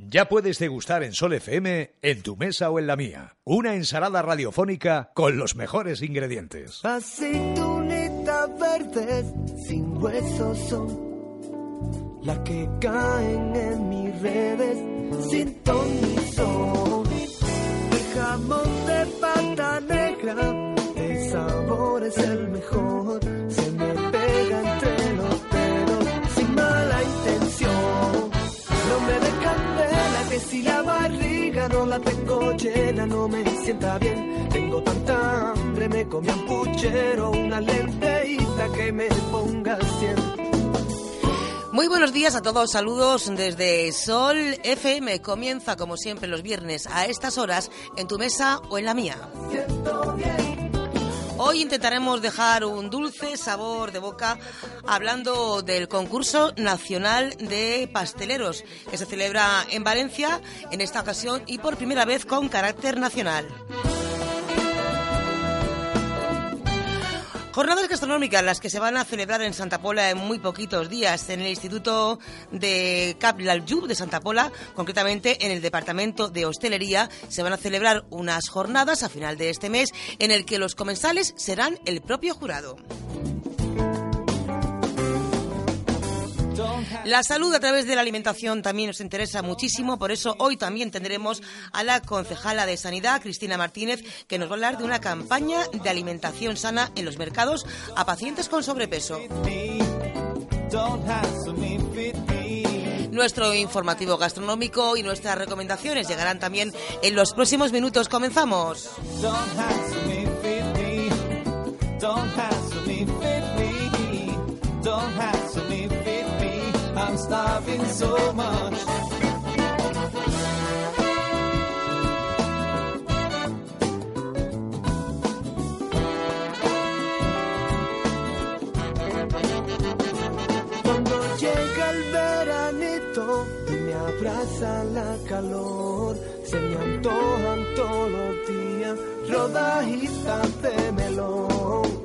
Ya puedes degustar en Sol FM, en tu mesa o en la mía, una ensalada radiofónica con los mejores ingredientes. Aceitunitas verdes sin huesos son las que caen en mis redes sin ton ni son. El jamón de pata negra, el sabor es el mejor, si la barriga no la tengo llena no me sienta bien. Tengo tanta hambre, me comí un puchero, una lenteíta que me ponga siempre. Muy buenos días a todos, saludos desde Sol FM. Comienza como siempre los viernes a estas horas en tu mesa o en la mía. Hoy intentaremos dejar un dulce sabor de boca hablando del concurso nacional de pasteleros que se celebra en Valencia en esta ocasión y por primera vez con carácter nacional. Jornadas gastronómicas las que se van a celebrar en Santa Pola en muy poquitos días en el Instituto de Cap de Santa Pola, concretamente en el Departamento de Hostelería, se van a celebrar unas jornadas a final de este mes en el que los comensales serán el propio jurado. La salud a través de la alimentación también nos interesa muchísimo, por eso hoy también tendremos a la concejala de Sanidad, Cristina Martínez, que nos va a hablar de una campaña de alimentación sana en los mercados a pacientes con sobrepeso. Nuestro informativo gastronómico y nuestras recomendaciones llegarán también en los próximos minutos. Comenzamos. I'm starving so much. Cuando llega el veranito y me abraza la calor, se me antojan todos los días rodajitas de melón.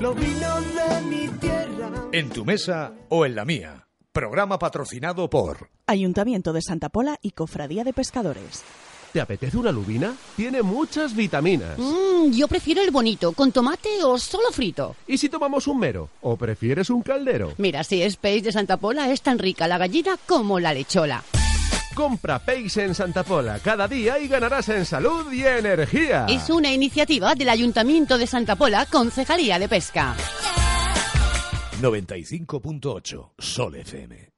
Los vinos de mi tierra. En tu mesa o en la mía. Programa patrocinado por Ayuntamiento de Santa Pola y Cofradía de Pescadores. ¿Te apetece una lubina? Tiene muchas vitaminas. Mmm, yo prefiero el bonito, con tomate o solo frito. ¿Y si tomamos un mero? ¿O prefieres un caldero? Mira, si es peix de Santa Pola es tan rica la gallina como la lechola. Compra peix en Santa Pola cada día y ganarás en salud y energía. Es una iniciativa del Ayuntamiento de Santa Pola, Concejalía de Pesca. 95.8 Sol FM.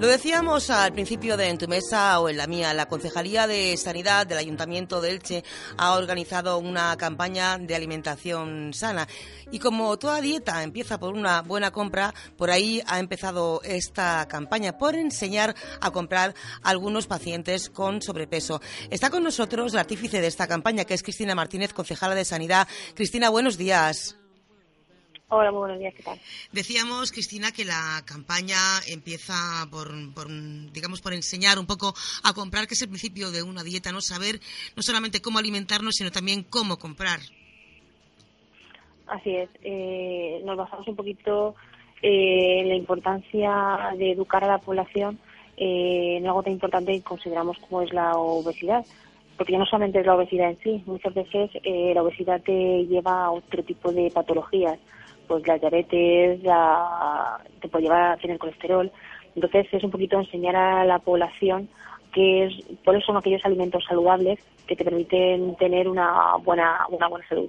Lo decíamos al principio de En tu mesa o en la mía, la Concejalía de Sanidad del Ayuntamiento de Elche ha organizado una campaña de alimentación sana. Y como toda dieta empieza por una buena compra, por ahí ha empezado esta campaña, por enseñar a comprar a algunos pacientes con sobrepeso. Está con nosotros la artífice de esta campaña, que es Cristina Martínez, concejala de Sanidad. Cristina, buenos días. Hola, muy buenos días, ¿qué tal? Decíamos, Cristina, que la campaña empieza por, por, digamos, por enseñar un poco a comprar, que es el principio de una dieta, ¿no? Saber no solamente cómo alimentarnos, sino también cómo comprar. Así es. Eh, nos basamos un poquito eh, en la importancia de educar a la población eh, en algo tan importante que consideramos como es la obesidad. Porque ya no solamente es la obesidad en sí, muchas veces eh, la obesidad te lleva a otro tipo de patologías pues la diabetes, la, te puede llevar a tener colesterol. Entonces es un poquito enseñar a la población que es, eso son aquellos alimentos saludables que te permiten tener una buena, una buena salud.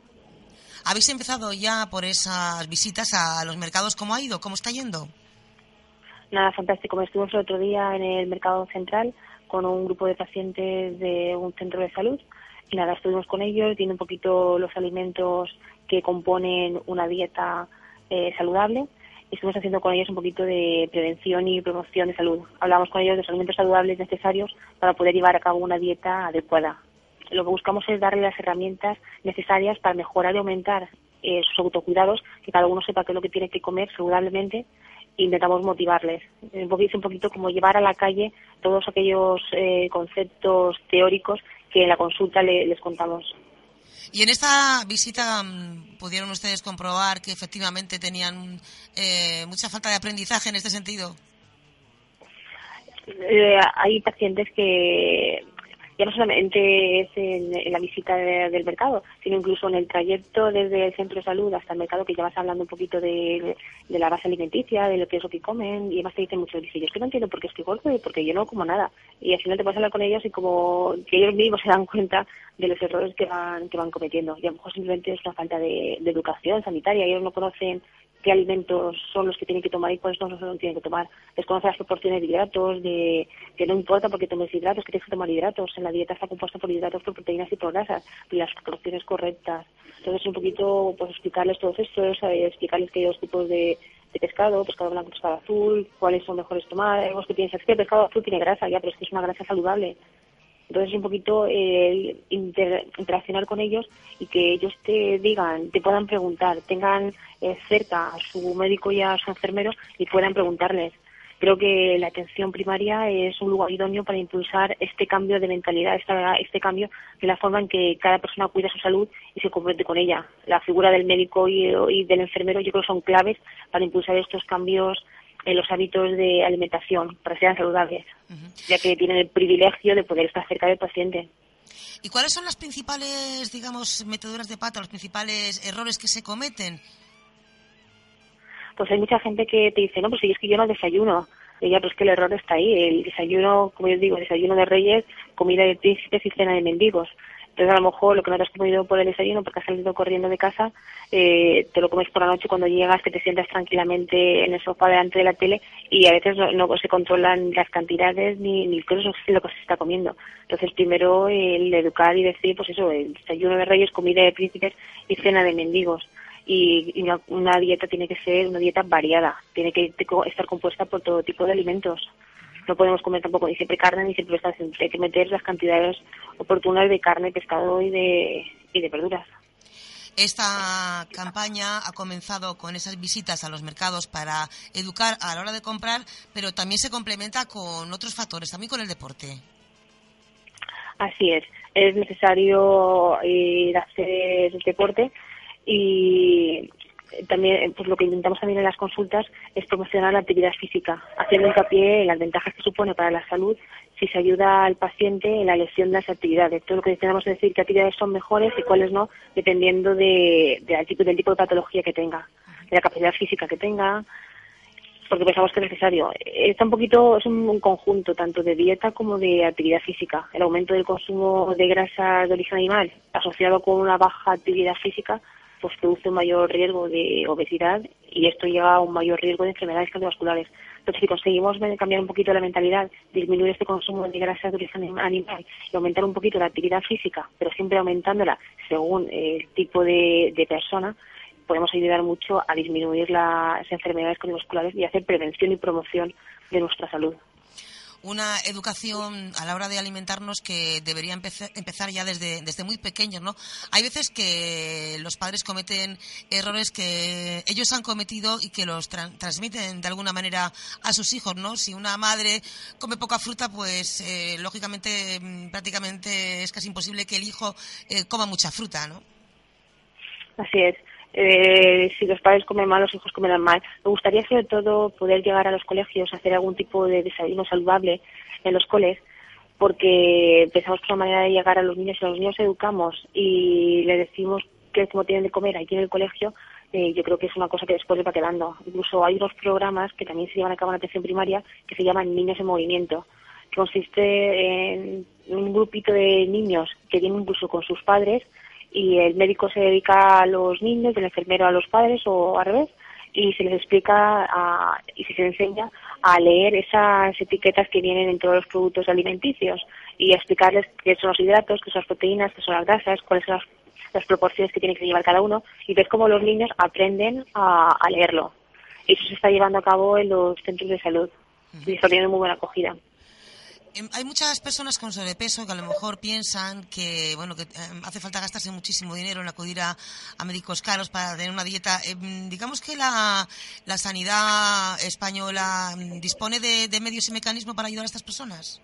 ¿Habéis empezado ya por esas visitas a los mercados? ¿Cómo ha ido? ¿Cómo está yendo? Nada, fantástico. Estuvimos el otro día en el mercado central con un grupo de pacientes de un centro de salud y nada, estuvimos con ellos viendo un poquito los alimentos que componen una dieta eh, saludable estuvimos haciendo con ellos un poquito de prevención y promoción de salud. Hablamos con ellos de los alimentos saludables necesarios para poder llevar a cabo una dieta adecuada. Lo que buscamos es darle las herramientas necesarias para mejorar y aumentar eh, sus autocuidados, que cada uno sepa qué es lo que tiene que comer saludablemente intentamos motivarles. Poquito, un poquito como llevar a la calle todos aquellos eh, conceptos teóricos que en la consulta le- les contamos. Y en esta visita mm, pudieron ustedes comprobar que efectivamente tenían eh, mucha falta de aprendizaje en este sentido. Eh, hay pacientes que ya no solamente es en, la visita de- del mercado, sino incluso en el trayecto desde el centro de salud hasta el mercado, que ya vas hablando un poquito de, de la base alimenticia, de lo que es lo que comen, y además te dicen mucho, dice, yo es que no entiendo por qué estoy gordo y porque yo no como nada. Y al final te puedes hablar con ellos y como que ellos mismos se dan cuenta de los errores que van, que van cometiendo. Y a lo mejor simplemente es una falta de, de educación sanitaria, ellos no conocen qué alimentos son los que tienen que tomar y cuáles no son los tienen que tomar. Desconoce las proporciones de hidratos, de que no importa porque tomes hidratos, que tienes que tomar hidratos. En la dieta está compuesta por hidratos, por proteínas y por grasas, y las proporciones correctas. Entonces, un poquito, pues explicarles todo esto, explicarles que hay dos tipos de, pescado, pescado blanco pescado azul, cuáles son mejores tomar. Algunos que piensan, es que el pescado azul tiene grasa, ya, pero es que es una grasa saludable. Entonces, un poquito eh, inter- interaccionar con ellos y que ellos te digan, te puedan preguntar, tengan eh, cerca a su médico y a su enfermero y puedan preguntarles. Creo que la atención primaria es un lugar idóneo para impulsar este cambio de mentalidad, esta- este cambio de la forma en que cada persona cuida su salud y se compromete con ella. La figura del médico y, y del enfermero yo creo que son claves para impulsar estos cambios en los hábitos de alimentación, para que sean saludables, ya que tienen el privilegio de poder estar cerca del paciente. ¿Y cuáles son las principales, digamos, meteduras de pata, los principales errores que se cometen? pues hay mucha gente que te dice, no, pues si es que yo no desayuno. Y ya, pues que el error está ahí. El desayuno, como yo digo, desayuno de reyes, comida de príncipes y cena de mendigos. Entonces, a lo mejor lo que no te has comido por el desayuno porque has salido corriendo de casa, eh, te lo comes por la noche cuando llegas, que te sientas tranquilamente en el sofá delante de la tele y a veces no, no se controlan las cantidades ni, ni es lo que se está comiendo. Entonces, primero el educar y decir, pues eso, el desayuno de reyes, comida de príncipes y cena de mendigos y, una, una dieta tiene que ser una dieta variada, tiene que estar compuesta por todo tipo de alimentos. No podemos comer tampoco ni siempre carne ni siempre está hay que meter las cantidades oportunas de carne, pescado y de, y de verduras. Esta campaña ha comenzado con esas visitas a los mercados para educar a la hora de comprar, pero también se complementa con otros factores, también con el deporte. Así es, es necesario ir a hacer deporte y también pues lo que intentamos también en las consultas es promocionar la actividad física, haciendo hincapié en las ventajas que supone para la salud si se ayuda al paciente en la lesión de las actividades. Todo lo que tenemos que decir qué actividades son mejores y cuáles no, dependiendo de, de- del, tipo, del tipo de patología que tenga, de la capacidad física que tenga, porque pensamos que es necesario. Está un poquito, es un conjunto tanto de dieta como de actividad física. El aumento del consumo de grasas de origen animal asociado con una baja actividad física pues produce un mayor riesgo de obesidad y esto lleva a un mayor riesgo de enfermedades cardiovasculares. Entonces, si conseguimos cambiar un poquito la mentalidad, disminuir este consumo de grasas de origen animal y aumentar un poquito la actividad física, pero siempre aumentándola según el tipo de, de persona, podemos ayudar mucho a disminuir las enfermedades cardiovasculares y hacer prevención y promoción de nuestra salud. Una educación a la hora de alimentarnos que debería empezar ya desde, desde muy pequeños, ¿no? Hay veces que los padres cometen errores que ellos han cometido y que los tran- transmiten de alguna manera a sus hijos, ¿no? Si una madre come poca fruta, pues eh, lógicamente mm, prácticamente es casi imposible que el hijo eh, coma mucha fruta, ¿no? Así es. Eh, si los padres comen mal, los hijos comerán mal. Me gustaría sobre todo poder llegar a los colegios, hacer algún tipo de desayuno saludable en los coles, porque pensamos que es una manera de llegar a los niños. Si a los niños educamos y les decimos qué es cómo tienen de comer aquí en el colegio, eh, yo creo que es una cosa que después les va quedando. Incluso hay unos programas que también se llevan a cabo en atención primaria que se llaman Niños en Movimiento, que consiste en un grupito de niños que vienen incluso con sus padres y el médico se dedica a los niños, el enfermero a los padres o al revés y se les explica a- y se les enseña a leer esas etiquetas que vienen en todos los productos alimenticios y a explicarles qué son los hidratos, qué son las proteínas, qué son las grasas, cuáles son las, las proporciones que tiene que llevar cada uno y ves cómo los niños aprenden a, a leerlo. Eso se está llevando a cabo en los centros de salud y está teniendo muy buena acogida. Em, hay muchas personas con sobrepeso que a lo mejor piensan que bueno que em, hace falta gastarse muchísimo dinero en acudir a, médicos caros para tener una dieta. Em, digamos que la, la sanidad española dispone de, de medios y mecanismos para ayudar a estas personas.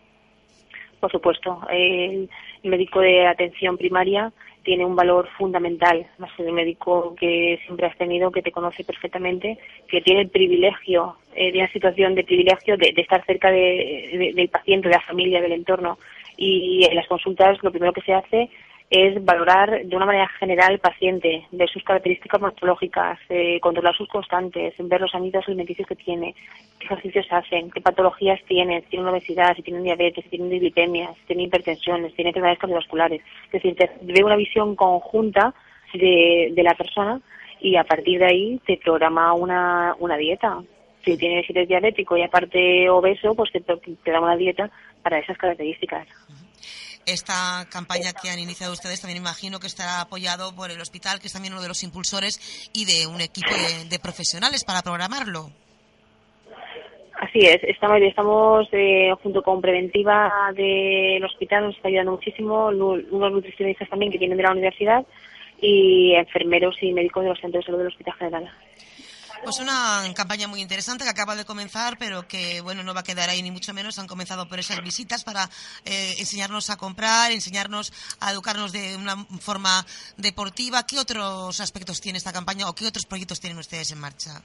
Por supuesto, el médico de atención primaria tiene un valor fundamental. Ser el médico que siempre has tenido, que te conoce perfectamente, que tiene el privilegio, eh, de una situación de privilegio de, de estar cerca de- de- del paciente, de la familia, del entorno. Y en las consultas lo primero que se hace es valorar de una manera general al paciente, ver sus características morfológicas, eh, controlar sus constantes, ver los hábitos alimenticios que tiene, qué ejercicios hacen, qué patologías tienen, si tienen obesidad, si tienen diabetes, si tienen dislipemia, si tienen hipertensión, si tienen enfermedades cardiovasculares. Es decir, te ve una visión conjunta de, de la persona y a partir de ahí te programa una, una dieta. Si tienes, si eres diabético y aparte obeso, pues te, te da una dieta para esas características. Esta campaña que han iniciado ustedes también imagino que estará apoyado por el hospital, que es también uno de los impulsores, y de un equipo de, profesionales para programarlo. Así es, estamos, eh, junto con Preventiva del hospital, nos está ayudando muchísimo, unos nutricionistas también que vienen de la universidad y enfermeros y médicos de los centros de salud del Hospital General. Pues una campaña muy interesante que acaba de comenzar, pero que bueno no va a quedar ahí ni mucho menos. Han comenzado por esas visitas para eh, enseñarnos a comprar, enseñarnos a educarnos de una forma deportiva. ¿Qué otros aspectos tiene esta campaña o qué otros proyectos tienen ustedes en marcha?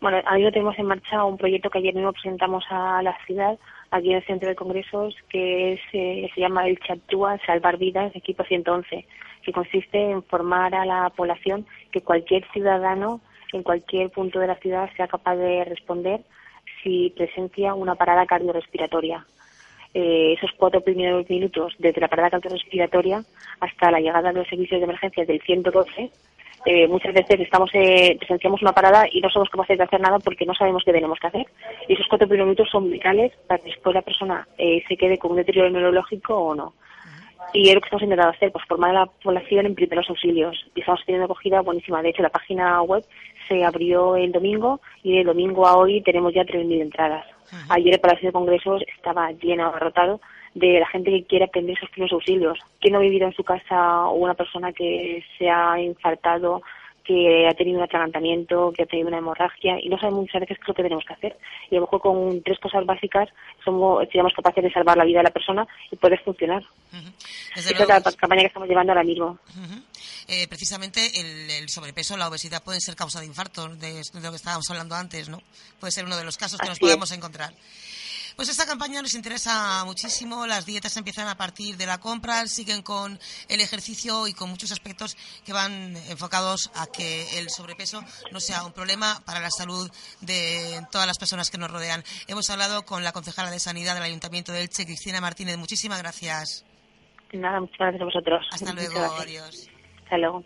Bueno, ahora tenemos en marcha un proyecto que ayer mismo presentamos a la ciudad, aquí en el Centro de Congresos, que es, eh, se llama el Chatúa Salvar Vidas, equipo 111, que consiste en formar a la población que cualquier ciudadano en cualquier punto de la ciudad sea capaz de responder si presencia una parada cardiorrespiratoria. Eh, esos cuatro primeros minutos, desde la parada cardiorrespiratoria hasta la llegada de los servicios de emergencia del 112, eh, muchas veces estamos eh, presenciamos una parada y no somos capaces de hacer nada porque no sabemos qué tenemos que hacer. Y esos cuatro primeros minutos son vitales para que después la persona eh, se quede con un deterioro neurológico o no. Y es lo que estamos intentando hacer, pues formar a la población en primeros auxilios. Y estamos teniendo acogida buenísima. De hecho, la página web se abrió el domingo y de domingo a hoy tenemos ya 3.000 entradas. Ayer el Palacio de Congresos estaba lleno, abarrotado de la gente que quiere aprender esos primeros auxilios. ¿Quién no ha vivido en su casa una persona que se ha infartado, que ha tenido un atragantamiento, que ha tenido una hemorragia y no sabemos muchas veces qué es lo que tenemos que hacer? Y a lo mejor con tres cosas básicas somos, seríamos capaces de salvar la vida de la persona y poder funcionar. Desde Esa es la campaña que estamos llevando ahora mismo. Ujú. Eh, precisamente el, el sobrepeso, la obesidad pueden ser causa de infarto, de, de lo que estábamos hablando antes, ¿no? Puede ser uno de los casos que nos es. podemos encontrar. Pues esta campaña nos interesa muchísimo. Las dietas empiezan a partir de la compra, siguen con el ejercicio y con muchos aspectos que van enfocados a que el sobrepeso no sea un problema para la salud de todas las personas que nos rodean. Hemos hablado con la concejala de Sanidad del Ayuntamiento de Elche, Cristina Martínez. Muchísimas gracias. Nada, muchas gracias a vosotros. Hasta luego. Adiós. Hasta luego.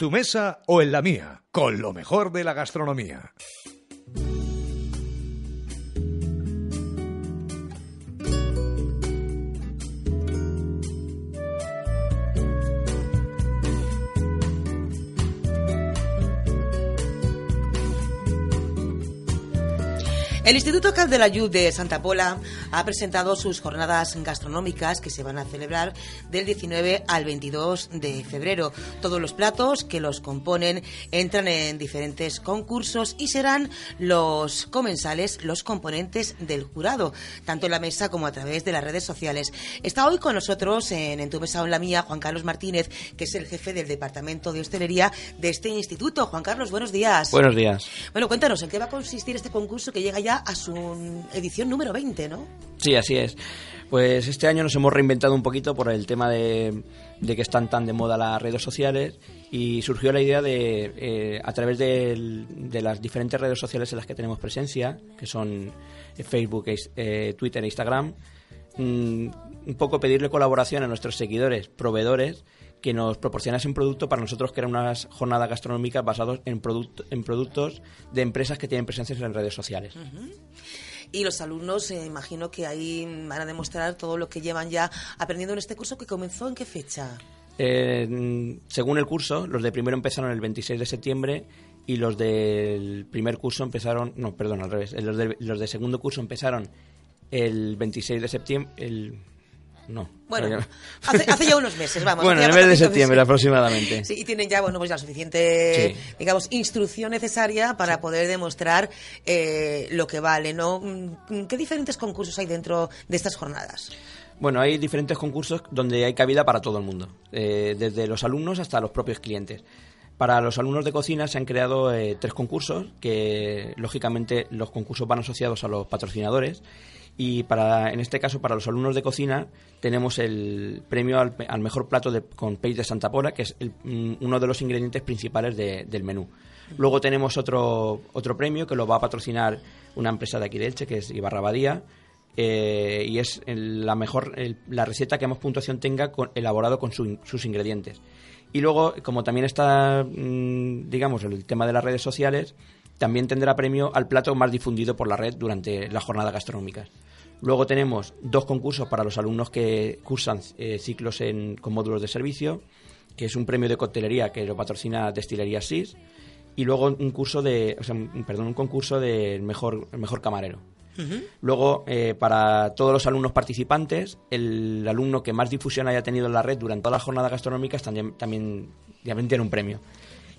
Tu mesa o en la mía, con lo mejor de la gastronomía. El Instituto Caldelayud de Santa Pola ha presentado sus jornadas gastronómicas que se van a celebrar del 19 al 22 de febrero. Todos los platos que los componen entran en diferentes concursos y serán los comensales, los componentes del jurado, tanto en la mesa como a través de las redes sociales. Está hoy con nosotros en, en tu mesa o en la mía Juan Carlos Martínez, que es el jefe del Departamento de Hostelería de este instituto. Juan Carlos, buenos días. Buenos días. Bueno, cuéntanos, ¿en qué va a consistir este concurso que llega ya a su edición número 20, ¿no? Sí, así es. Pues este año nos hemos reinventado un poquito por el tema de, que están tan de moda las redes sociales y surgió la idea de, eh, a través de, de las diferentes redes sociales en las que tenemos presencia, que son eh, Facebook, eh, Twitter e Instagram, mm, un poco pedirle colaboración a nuestros seguidores, proveedores, que nos proporcionasen un producto para nosotros que eran unas jornadas gastronómicas basadas en, producto, en productos de empresas que tienen presencia en redes sociales. Y los alumnos, eh, imagino que ahí van a demostrar todo lo que llevan ya aprendiendo en este curso que comenzó en qué fecha. Eh, según el curso, los de primero empezaron el 26 de septiembre y los del primer curso empezaron, no, perdón, al revés, los de, los de segundo curso empezaron el 26 de septiembre, el no. Bueno, hace, hace, ya unos meses, vamos. Bueno, en el mes de septiembre meses. aproximadamente. Sí, y tienen ya, bueno, pues la suficiente, sí. digamos, instrucción necesaria para poder demostrar eh, lo que vale, ¿no? ¿Qué diferentes concursos hay dentro de estas jornadas? Bueno, hay diferentes concursos donde hay cabida para todo el mundo, eh, desde los alumnos hasta los propios clientes. Para los alumnos de cocina se han creado eh, tres concursos, que lógicamente los concursos van asociados a los patrocinadores y para en este caso para los alumnos de cocina tenemos el premio al, mejor plato de, con peix de Santa Pola que es el, mm, uno de los ingredientes principales de, del menú luego tenemos otro otro premio que lo va a patrocinar una empresa de aquí de Elche que es Ibarra Badía eh, y es la mejor el, la receta que más puntuación tenga elaborado con su, sus ingredientes y luego como también está mmm, digamos el tema de las redes sociales también tendrá premio al plato más difundido por la red durante las jornadas gastronómicas. Luego tenemos dos concursos para los alumnos que cursan eh, ciclos en, con módulos de servicio, que es un premio de coctelería que lo patrocina Destilería SIS, y luego un curso de, o sea, perdón, un concurso del mejor, el mejor camarero. Uh -huh. Luego, eh, para todos los alumnos participantes, el alumno que más difusión haya tenido en la red durante todas las jornadas gastronómicas también, también, también tiene un premio.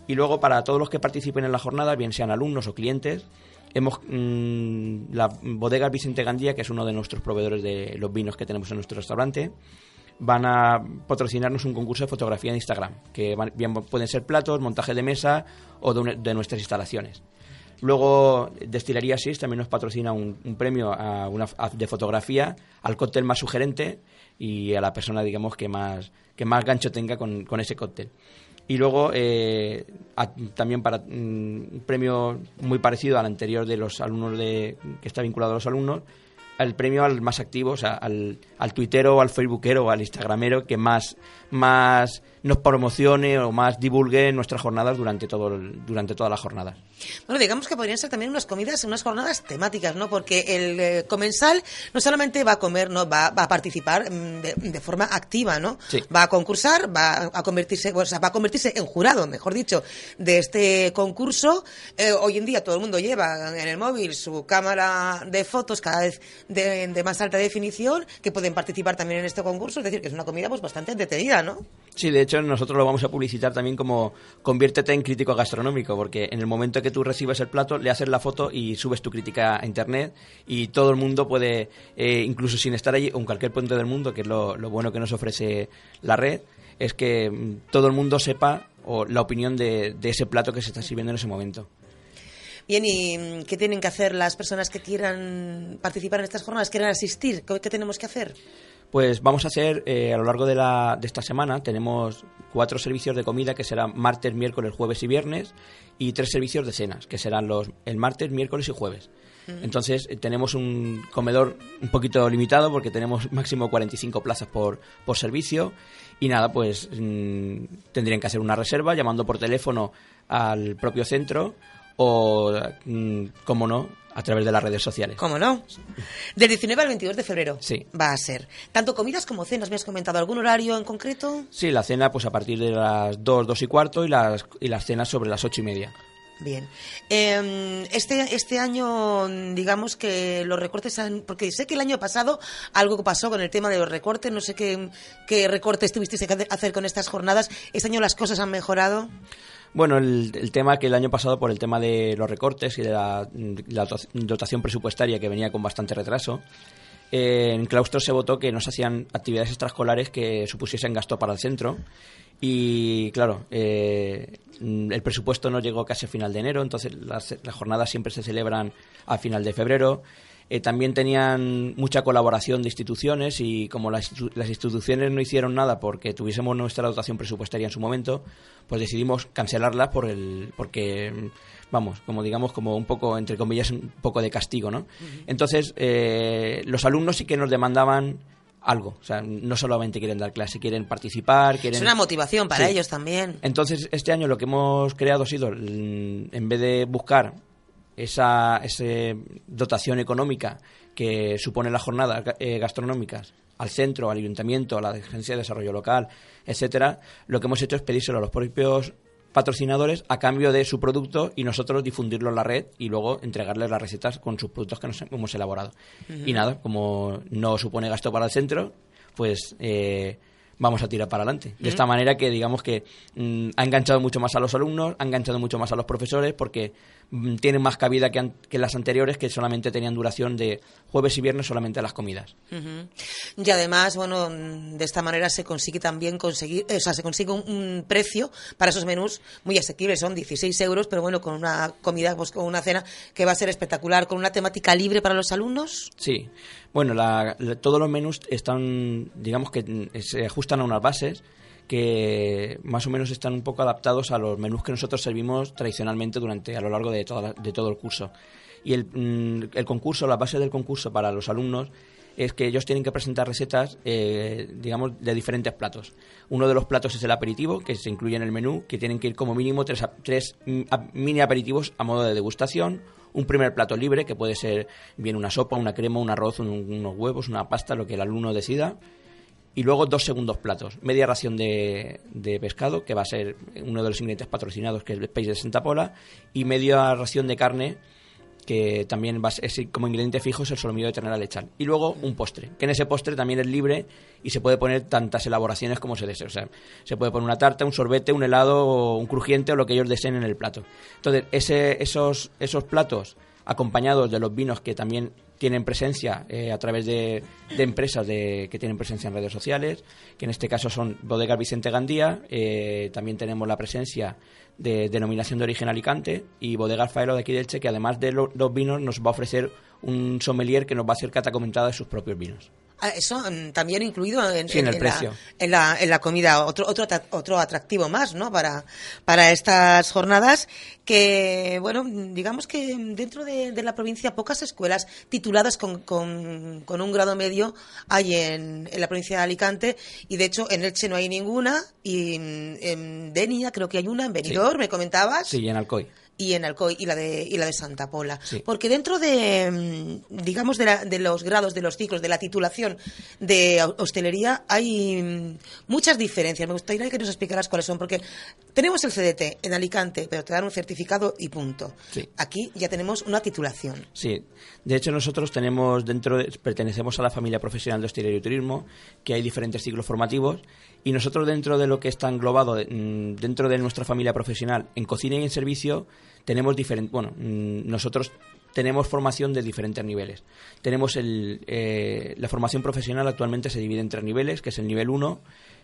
Y luego, para todos los que participen en la jornada, bien sean alumnos o clientes, hemos mmm, la bodega Vicente Gandía, que es uno de nuestros proveedores de los vinos que tenemos en nuestro restaurante, van a patrocinarnos un concurso de fotografía en Instagram, que van, pueden ser platos, montaje de mesa o de, de nuestras instalaciones. Luego, Destilería 6 también nos patrocina un, un premio a una, de fotografía al cóctel más sugerente y a la persona, digamos, que más, que más gancho tenga con ese cóctel. Y luego eh, también para mm, un premio muy parecido al anterior de los alumnos de, que está vinculado a los alumnos, el premio al más activo, o sea, al, al tuitero, al facebookero al instagramero que más, más nos promocione o más divulgue nuestras jornadas durante todo el, durante todas las jornadas. Bueno, digamos que podrían ser también unas comidas, unas jornadas temáticas, ¿no? Porque el eh, comensal no solamente va a comer, no, va, va a participar mm, de, de, forma activa, ¿no? Sí. Va a concursar, va a convertirse, o sea, va a convertirse en jurado, mejor dicho, de este concurso. Eh, hoy en día todo el mundo lleva en el móvil su cámara de fotos cada vez de, de más alta definición que pueden participar también en este concurso, es decir, que es una comida pues bastante entretenida, ¿no? Sí, de hecho nosotros lo vamos a publicitar también como conviértete en crítico gastronómico, porque en el momento que tú recibes el plato, le haces la foto y subes tu crítica a internet y todo el mundo puede, eh, incluso sin estar allí o en cualquier punto del mundo, que es lo, bueno que nos ofrece la red, es que mm, todo el mundo sepa o la opinión de ese plato que se está sirviendo en ese momento. Bien, ¿y mm, qué tienen que hacer las personas que quieran participar en estas jornadas, quieran asistir? ¿Qué, tenemos que hacer? Pues vamos a hacer, eh, a lo largo de, la, de esta semana, tenemos cuatro servicios de comida que serán martes, miércoles, jueves y viernes, y tres servicios de cenas, que serán los el martes, miércoles y jueves. Mm. Entonces eh, tenemos un comedor un poquito limitado porque tenemos máximo 45 plazas por, por servicio y nada, pues mmm, tendrían que hacer una reserva llamando por teléfono al propio centro o, mmm, como no, a través de las redes sociales. ¿Cómo no? Del 19 al 22 de febrero sí. va a ser. Tanto comidas como cenas, ¿me has comentado algún horario en concreto? Sí, la cena pues a partir de las 2, 2 y cuarto y las, y las cenas sobre las 8 y media. Bien. Eh, este, este año, digamos que los recortes han. Porque sé que el año pasado algo pasó con el tema de los recortes, no sé qué, qué recortes tuvisteis que hacer con estas jornadas. ¿Este año las cosas han mejorado? Bueno, el, tema que el año pasado, por el tema de los recortes y de la, la dotación presupuestaria que venía con bastante retraso, eh, en claustro se votó que no se hacían actividades extraescolares que supusiesen gasto para el centro. Y claro, eh, el presupuesto no llegó casi a final de enero, entonces las, las jornadas siempre se celebran a final de febrero. Eh, también tenían mucha colaboración de instituciones y como las, institu- las instituciones no hicieron nada porque tuviésemos nuestra dotación presupuestaria en su momento, pues decidimos cancelarlas por el, porque, vamos, como digamos, como un poco, entre comillas, un poco de castigo, ¿no? Entonces, eh, los alumnos sí que nos demandaban algo, o sea, no solamente quieren dar clase, quieren participar, quieren... Es una motivación para Sí. ellos también. Entonces, este año lo que hemos creado ha sido, mm, en vez de buscar esa ese dotación económica que supone las jornadas eh, gastronómicas al centro, al ayuntamiento, a la agencia de desarrollo local, etcétera, lo que hemos hecho es pedírselo a los propios patrocinadores a cambio de su producto y nosotros difundirlo en la red y luego entregarles las recetas con sus productos que nos hemos elaborado. Y nada, como no supone gasto para el centro, pues eh, vamos a tirar para adelante. De esta manera que digamos que mm, ha enganchado mucho más a los alumnos, ha enganchado mucho más a los profesores porque mm, tienen más cabida que, an- que las anteriores que solamente tenían duración de jueves y viernes solamente las comidas. Y además, bueno, mm, de esta manera se consigue también conseguir, o sea, se consigue un, un precio para esos menús muy asequibles, son 16 euros, pero bueno, con una comida, pues con una cena que va a ser espectacular, con una temática libre para los alumnos. Sí, bueno, la- todos los menús están, digamos que mm, se ajustan a unas bases que más o menos están un poco adaptados a los menús que nosotros servimos tradicionalmente durante a lo largo de, toda la- de todo el curso. Y el, mm, el concurso, la base del concurso para los alumnos es que ellos tienen que presentar recetas, eh, digamos, de diferentes platos. Uno de los platos es el aperitivo, que se incluye en el menú, que tienen que ir como mínimo tres, tres mm, mini aperitivos a modo de degustación. Un primer plato libre, que puede ser bien una sopa, una crema, un arroz, un- unos huevos, una pasta, lo que el alumno decida. Y luego dos segundos platos. Media ración de, de pescado, que va a ser uno de los ingredientes patrocinados, que es el peix de Santa Pola. Y media ración de carne, que también va a ser como ingrediente fijo es el solomillo de ternera lechal. Y luego un postre, que en ese postre también es libre y se puede poner tantas elaboraciones como se desee. O sea, se puede poner una tarta, un sorbete, un helado, un crujiente o lo que ellos deseen en el plato. Entonces, ese, esos, esos platos acompañados de los vinos que también tienen presencia eh, a través de, empresas de, que tienen presencia en redes sociales, que en este caso son Bodegas Vicente Gandía, eh, también tenemos la presencia de denominación de origen Alicante y Bodegas Faelo de aquí del que además de lo- los vinos nos va a ofrecer un sommelier que nos va a hacer cata comentada de sus propios vinos. Ah, Eso mm, también incluido en, Sí, en el la- precio. en, la, en la comida, otro, otro, otro atractivo más, ¿no? Para, para estas jornadas que, bueno, digamos que dentro de, de la provincia pocas escuelas tituladas con, con, con un grado medio hay en, en la provincia de Alicante y de hecho en Elche no hay ninguna y en, en Denia creo que hay una, en Benidorm, me comentabas Sí, y en Alcoy. Y en Alcoy y la de y la de Santa Pola Sí. porque dentro de mm, digamos de, la- de los grados de los ciclos de la titulación de ho- hostelería hay mm, muchas diferencias me gustaría que nos explicaras cuáles son porque tenemos el CDT en Alicante pero te dan un certificado y punto Sí. aquí ya tenemos una titulación Sí, de hecho nosotros tenemos dentro, de- pertenecemos a la familia profesional de hostelería y turismo, que hay diferentes ciclos formativos y nosotros dentro de lo que está englobado mm, dentro de nuestra familia profesional en cocina y en servicio tenemos diferentes, bueno, mm, nosotros tenemos formación de diferentes niveles. Tenemos el, eh, la formación profesional actualmente se divide en tres niveles, que es el nivel 1,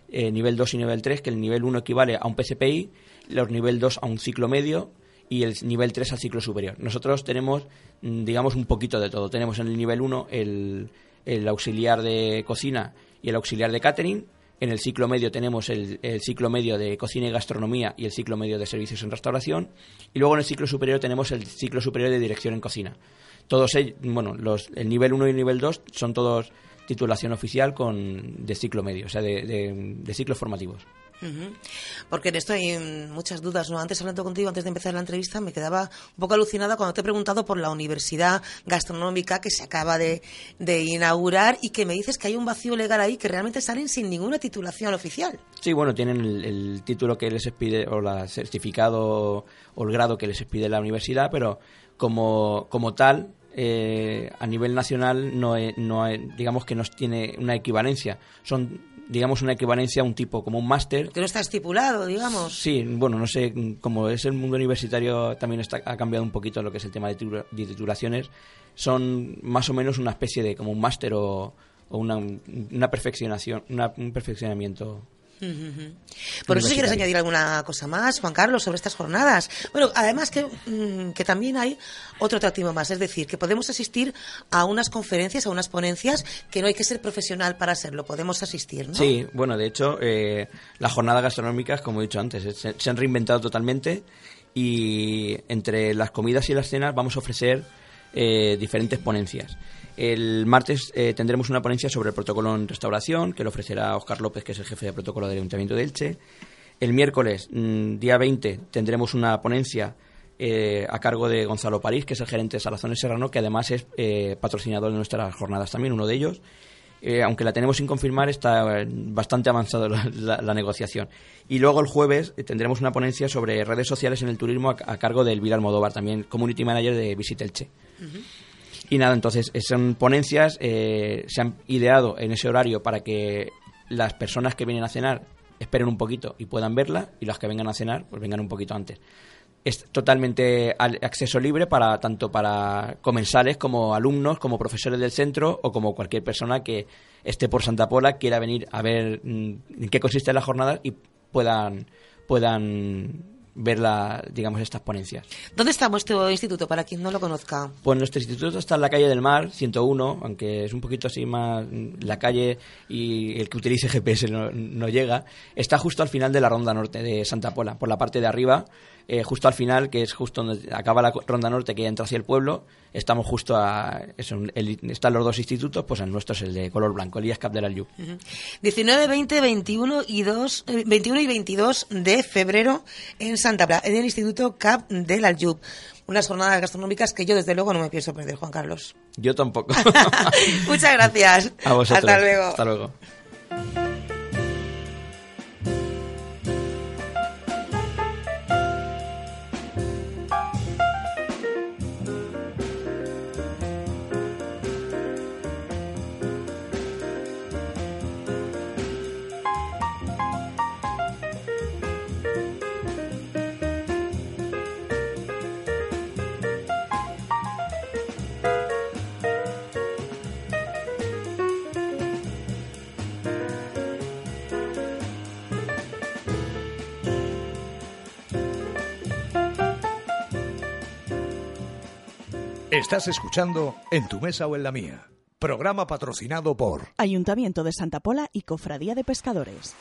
eh, nivel 2 y nivel 3, que el nivel 1 equivale a un PCPI, los nivel 2 a un ciclo medio y el nivel 3 al ciclo superior. Nosotros tenemos, mm, digamos, un poquito de todo. Tenemos en el nivel 1 el, el auxiliar de cocina y el auxiliar de catering. En el ciclo medio tenemos el, ciclo medio de cocina y gastronomía y el ciclo medio de servicios en restauración. Y luego en el ciclo superior tenemos el ciclo superior de dirección en cocina. Todos bueno, los, el nivel 1 y el nivel 2 son todos titulación oficial con de ciclo medio, o sea, de, de- de ciclos formativos. Porque en esto hay muchas dudas, ¿no? Antes hablando contigo, antes de empezar la entrevista, me quedaba un poco alucinada cuando te he preguntado por la universidad gastronómica que se acaba de, de inaugurar y que me dices que hay un vacío legal ahí que realmente salen sin ninguna titulación oficial. Sí, bueno, tienen el, el título que les pide, o el certificado o el grado que les pide la universidad, pero como, como tal, eh, a nivel nacional, no, he- no he- digamos que no tiene una equivalencia. Son, digamos, una equivalencia a un tipo, como un máster. Que no está estipulado, digamos. Sí, bueno, no sé, como es el mundo universitario, también está, ha cambiado un poquito lo que es el tema de, titula- de titulaciones. Son más o menos una especie de, como un máster o, o una, una perfeccionación, una- un perfeccionamiento. Por eso si quieres añadir alguna cosa más, Juan Carlos, sobre estas jornadas. Bueno, además que, mm, que también hay otro atractivo más, es decir, que podemos asistir a unas conferencias, a unas ponencias, que no hay que ser profesional para hacerlo, podemos asistir, ¿no? Sí, bueno, de hecho, eh, las jornadas gastronómicas, como he dicho antes, se, se han reinventado totalmente y entre las comidas y las cenas vamos a ofrecer eh, diferentes ponencias. El martes eh, tendremos una ponencia sobre el protocolo en restauración, que lo ofrecerá Oscar López, que es el jefe de protocolo del Ayuntamiento de Elche. El miércoles, mm, día 20, tendremos una ponencia eh, a cargo de Gonzalo París, que es el gerente de Salazones Serrano, que además es eh, patrocinador de nuestras jornadas también, uno de ellos. Eh, aunque la tenemos sin confirmar, está eh, bastante avanzada la, negociación. Y luego el jueves tendremos una ponencia sobre redes sociales en el turismo a, a cargo de Elvira Almodóvar, también Community Manager de Visit Elche. Y nada, entonces eh, son ponencias, eh, se han ideado en ese horario para que las personas que vienen a cenar esperen un poquito y puedan verla, y las que vengan a cenar, pues vengan un poquito antes. Es totalmente al- acceso libre para tanto para comensales como alumnos, como profesores del centro o como cualquier persona que esté por Santa Pola quiera venir a ver mm, en qué consiste la jornada y puedan puedan ver la, digamos estas ponencias. ¿Dónde está vuestro instituto, para quien no lo conozca? Pues nuestro instituto está en la calle del Mar, 101, aunque es un poquito así más la calle y el que utilice GPS no, no llega. Está justo al final de la Ronda Norte de Santa Pola, por la parte de arriba, eh, justo al final, que es justo donde acaba la Ronda Norte que ya entra hacia el pueblo. Estamos justo a... eso, el- están los dos institutos, pues el nuestro es el de color blanco, el IASCAP del Alyub. 19, 20, 21 y, 2, eh, 21 y 22 de febrero en Santa Bla, en el Instituto CAP del Aljub. Unas jornadas gastronómicas que yo desde luego no me pienso perder, Juan Carlos. Yo tampoco. Muchas gracias. a vosotros. Hasta luego. Hasta luego. Estás escuchando En tu mesa o en la mía. Programa patrocinado por Ayuntamiento de Santa Pola y Cofradía de Pescadores.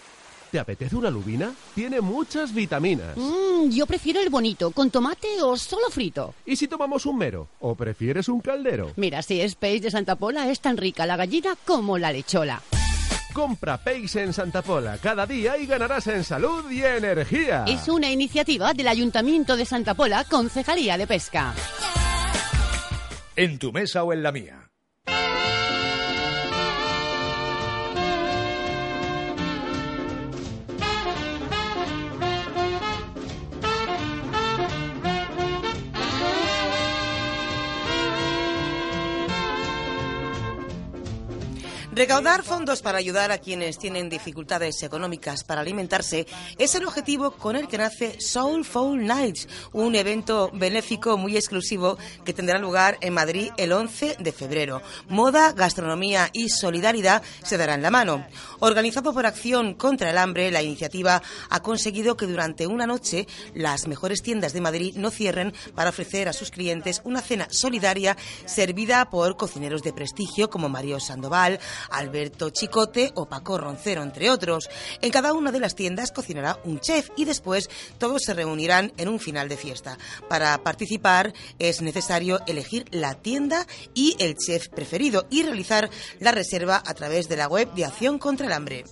¿Te apetece una lubina? Tiene muchas vitaminas. Mm, yo prefiero el bonito, con tomate o solo frito. ¿Y si tomamos un mero? ¿O prefieres un caldero? Mira, si es peix de Santa Pola, es tan rica la gallina como la lechola. Compra Peix en Santa Pola cada día y ganarás en salud y energía. Es una iniciativa del Ayuntamiento de Santa Pola, Concejalía de Pesca. En tu mesa o en la mía. Recaudar fondos para ayudar a quienes tienen dificultades económicas para alimentarse es el objetivo con el que nace Soulful Nights, un evento benéfico muy exclusivo que tendrá lugar en Madrid el 11 de febrero. Moda, gastronomía y solidaridad se darán la mano. Organizado por Acción contra el Hambre, la iniciativa ha conseguido que durante una noche las mejores tiendas de Madrid no cierren para ofrecer a sus clientes una cena solidaria servida por cocineros de prestigio como Mario Sandoval, Alberto Chicote o Paco Roncero, entre otros. En cada una de las tiendas cocinará un chef y después todos se reunirán en un final de fiesta. Para participar es necesario elegir la tienda y el chef preferido y realizar la reserva a través de la web de Acción contra el Hambre.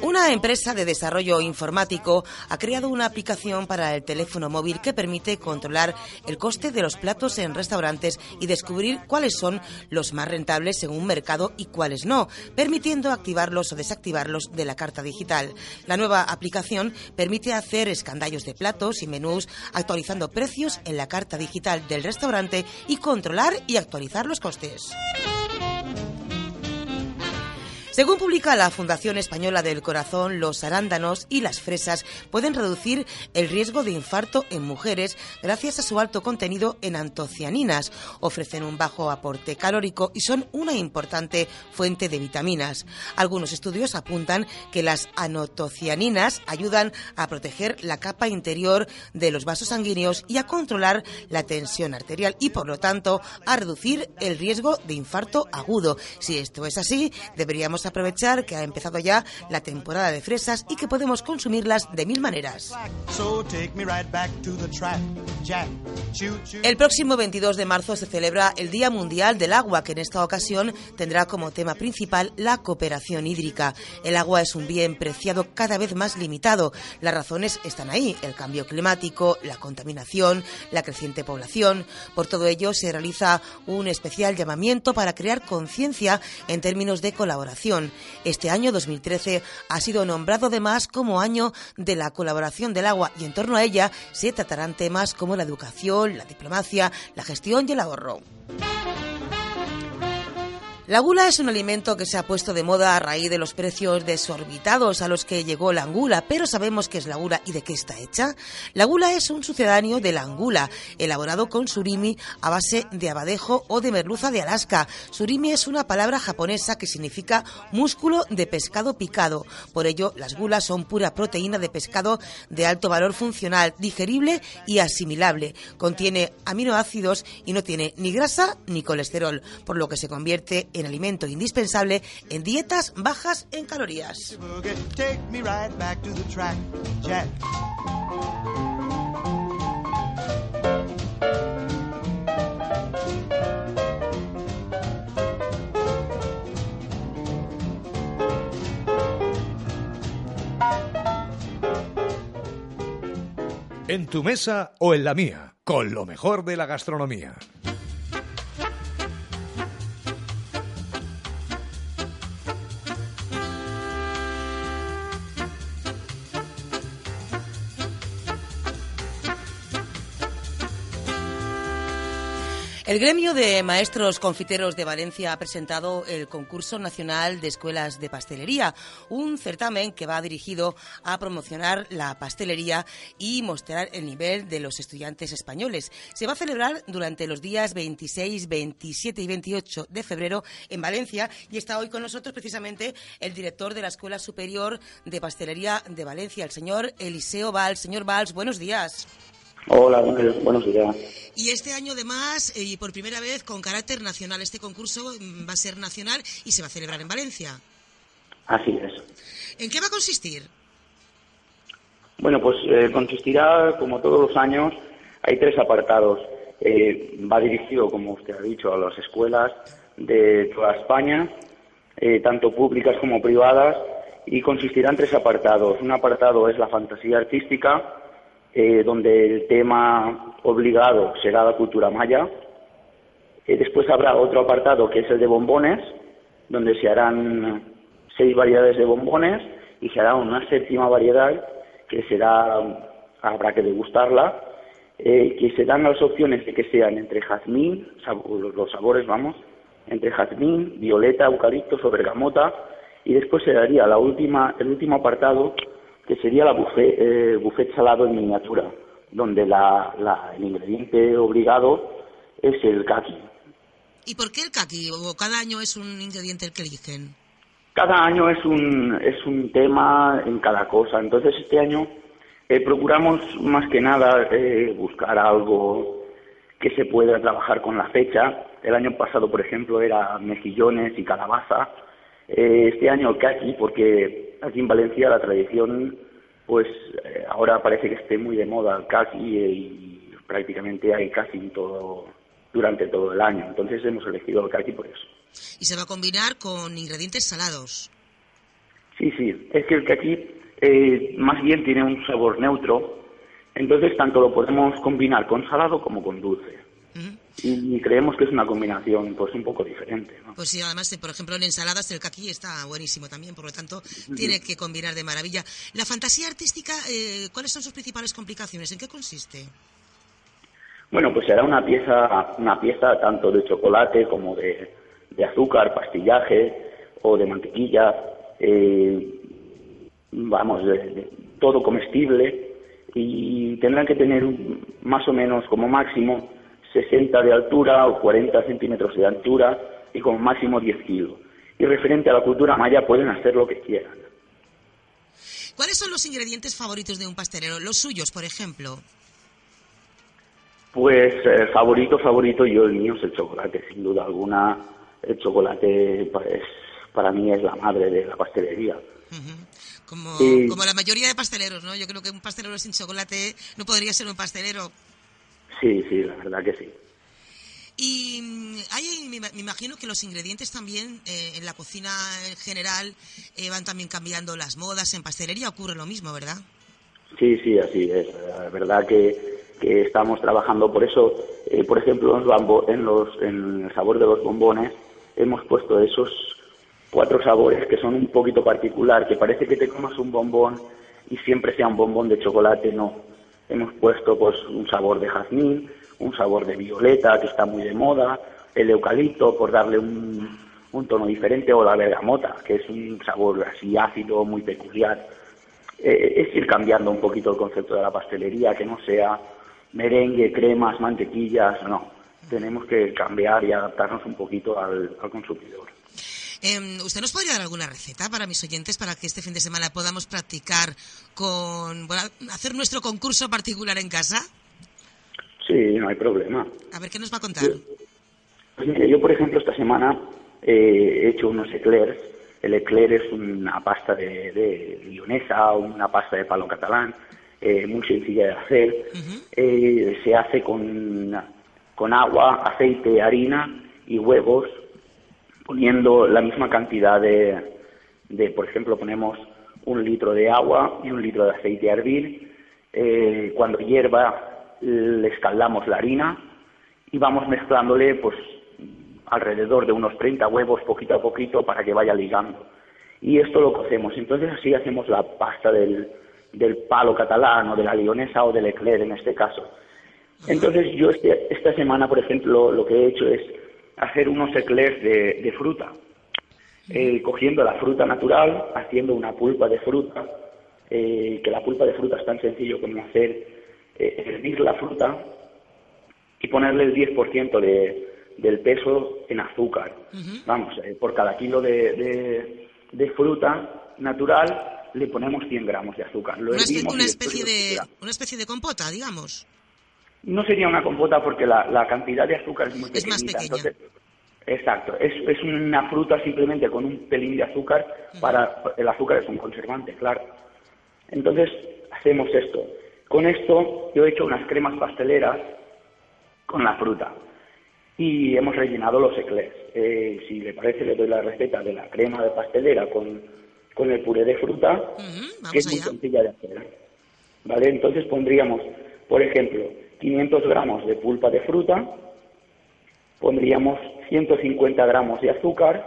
Una empresa de desarrollo informático ha creado una aplicación para el teléfono móvil que permite controlar el coste de los platos en restaurantes y descubrir cuáles son los más rentables según mercado y cuáles no, permitiendo activarlos o desactivarlos de la carta digital. La nueva aplicación permite hacer escandallos de platos y menús actualizando precios en la carta digital del restaurante y controlar y actualizar los costes. Según publica la Fundación Española del Corazón, los arándanos y las fresas pueden reducir el riesgo de infarto en mujeres gracias a su alto contenido en antocianinas. Ofrecen un bajo aporte calórico y son una importante fuente de vitaminas. Algunos estudios apuntan que las anotocianinas ayudan a proteger la capa interior de los vasos sanguíneos y a controlar la tensión arterial y, por lo tanto, a reducir el riesgo de infarto agudo. Si esto es así, deberíamos aprovechar que ha empezado ya la temporada de fresas y que podemos consumirlas de mil maneras. El próximo 22 de marzo se celebra el Día Mundial del Agua, que en esta ocasión tendrá como tema principal la cooperación hídrica. El agua es un bien preciado cada vez más limitado. Las razones están ahí, el cambio climático, la contaminación, la creciente población. Por todo ello se realiza un especial llamamiento para crear conciencia en términos de colaboración. Este año 2013 ha sido nombrado además como año de la colaboración del agua y en torno a ella se tratarán temas como la educación, la diplomacia, la gestión y el ahorro. La gula es un alimento que se ha puesto de moda a raíz de los precios desorbitados a los que llegó la angula, pero ¿sabemos qué es la gula y de qué está hecha? La gula es un sucedáneo de la angula, elaborado con surimi a base de abadejo o de merluza de Alaska. Surimi es una palabra japonesa que significa músculo de pescado picado. Por ello, las gulas son pura proteína de pescado de alto valor funcional, digerible y asimilable. Contiene aminoácidos y no tiene ni grasa ni colesterol, por lo que se convierte en alimento indispensable en dietas bajas en calorías. En tu mesa o en la mía, con lo mejor de la gastronomía. El gremio de maestros confiteros de Valencia ha presentado el concurso nacional de escuelas de pastelería, un certamen que va dirigido a promocionar la pastelería y mostrar el nivel de los estudiantes españoles. Se va a celebrar durante los días 26, 27 y 28 de febrero en Valencia y está hoy con nosotros precisamente el director de la Escuela Superior de Pastelería de Valencia, el señor Eliseo Valls. Señor Valls, buenos días. Hola, buenos días. Y este año, además, eh, y por primera vez con carácter nacional, este concurso mm, va a ser nacional y se va a celebrar en Valencia. Así es. ¿En qué va a consistir? Bueno, pues eh, consistirá, como todos los años, hay tres apartados. Eh, va dirigido, como usted ha dicho, a las escuelas de toda España, tanto públicas como privadas, y consistirá en tres apartados. Un apartado es la fantasía artística, eh, donde el tema obligado será la cultura maya. Eh, después habrá otro apartado que es el de bombones, donde se harán seis variedades de bombones y se hará una séptima variedad que será, habrá que degustarla, eh, que se dan las opciones de que sean entre jazmín, los sabores, vamos, entre jazmín, violeta, eucaliptos o bergamota, y después se daría la última, el último apartado que sería la buffet, eh, buffet salado en miniatura, donde la, la, el ingrediente obligado es el kaki. ¿Y por qué el kaki? ¿O cada año es un ingrediente el que eligen? Cada año es un, es un tema en cada cosa. Entonces este año eh, procuramos más que nada eh, buscar algo que se pueda trabajar con la fecha. El año pasado, por ejemplo, era mejillones y calabaza. Eh, este año kaki, porque aquí en Valencia la tradición, pues eh, ahora parece que esté muy de moda el kaki y, prácticamente hay casi todo durante todo el año. Entonces hemos elegido el kaki por eso. ¿Y se va a combinar con ingredientes salados? Sí, sí. Es que el kaki eh, más bien tiene un sabor neutro. Entonces tanto lo podemos combinar con salado como con dulce y creemos que es una combinación pues un poco diferente. Pues sí, además, por ejemplo, en ensaladas el kaki está buenísimo también, por lo tanto, tiene que combinar de maravilla. La fantasía artística, eh, ¿cuáles son sus principales complicaciones? ¿En qué consiste? Bueno, pues será una pieza, una pieza tanto de chocolate como de, azúcar, pastillaje, o de mantequilla, eh, vamos, de- de- todo comestible y tendrán que tener un- más o menos como máximo 60 de altura o 40 centímetros de altura y como máximo 10 kilos. Y referente a la cultura maya pueden hacer lo que quieran. ¿Cuáles son los ingredientes favoritos de un pastelero? Los suyos, por ejemplo. Pues eh, favorito, favorito, yo el mío es el chocolate, sin duda alguna. El chocolate pues, para mí es la madre de la pastelería. Como, Sí. como la mayoría de pasteleros, ¿no? Yo creo que un pastelero sin chocolate no podría ser un pastelero. Sí, sí, la verdad que sí. Y mm, hay, me, imagino que los ingredientes también eh, en la cocina en general eh, van también cambiando las modas. En pastelería ocurre lo mismo, ¿verdad? Sí, sí, así es. La verdad que, que estamos trabajando por eso. eh, por ejemplo, en, los bambo- en, los, en el sabor de los bombones hemos puesto esos cuatro sabores que son un poquito particular, que parece que te comas un bombón y siempre sea un bombón de chocolate, no. Hemos puesto pues un sabor de jazmín, un sabor de violeta, que está muy de moda, el eucalipto, por darle un, un tono diferente, o la bergamota, que es un sabor así ácido, muy peculiar. Eh, es ir cambiando un poquito el concepto de la pastelería, que no sea merengue, cremas, mantequillas, no. Tenemos que cambiar y adaptarnos un poquito al, al consumidor. Em, ¿Usted nos podría dar alguna receta para mis oyentes para que este fin de semana podamos practicar con. bueno, hacer nuestro concurso particular en casa? Sí, no hay problema. A ver qué nos va a contar. Pues mire, yo por ejemplo esta semana eh, he hecho unos eclairs. El eclair es una pasta de, de lionesa una pasta de palo catalán, eh, muy sencilla de hacer. Eh, se hace con, con agua, aceite, harina y huevos, poniendo la misma cantidad de, de, por ejemplo, ponemos un litro de agua y un litro de aceite a hervir. Eh, cuando hierva, le escaldamos la harina y vamos mezclándole pues alrededor de unos 30 huevos poquito a poquito para que vaya ligando. Y esto lo cocemos. Entonces así hacemos la pasta del, del palo catalán o de la lionesa o del eclair en este caso. Entonces yo este- esta semana, por ejemplo, lo que he hecho es hacer unos eclairs de, de fruta. Eh, cogiendo la fruta natural, haciendo una pulpa de fruta, eh, que la pulpa de fruta es tan sencillo como hacer eh, hervir la fruta y ponerle el 10% de, del peso en azúcar. Vamos, eh, por cada kilo de, de- de fruta natural le ponemos 100 gramos de azúcar. Lo Una, hervimos una especie de, una especie de compota, digamos. No sería una compota porque la, la cantidad de azúcar es muy Es más pequeñita. pequeña. entonces- exacto, es, es una fruta simplemente con un pelín de azúcar. para El azúcar es un conservante, claro. Entonces hacemos esto. Con esto yo he hecho unas cremas pasteleras con la fruta y hemos rellenado los eclairs. Eh, si le parece, le doy la receta de la crema de pastelera con, con el puré de fruta, que es muy sencilla de hacer. ¿Vale? Entonces pondríamos, por ejemplo, 500 gramos de pulpa de fruta, pondríamos 150 gramos de azúcar,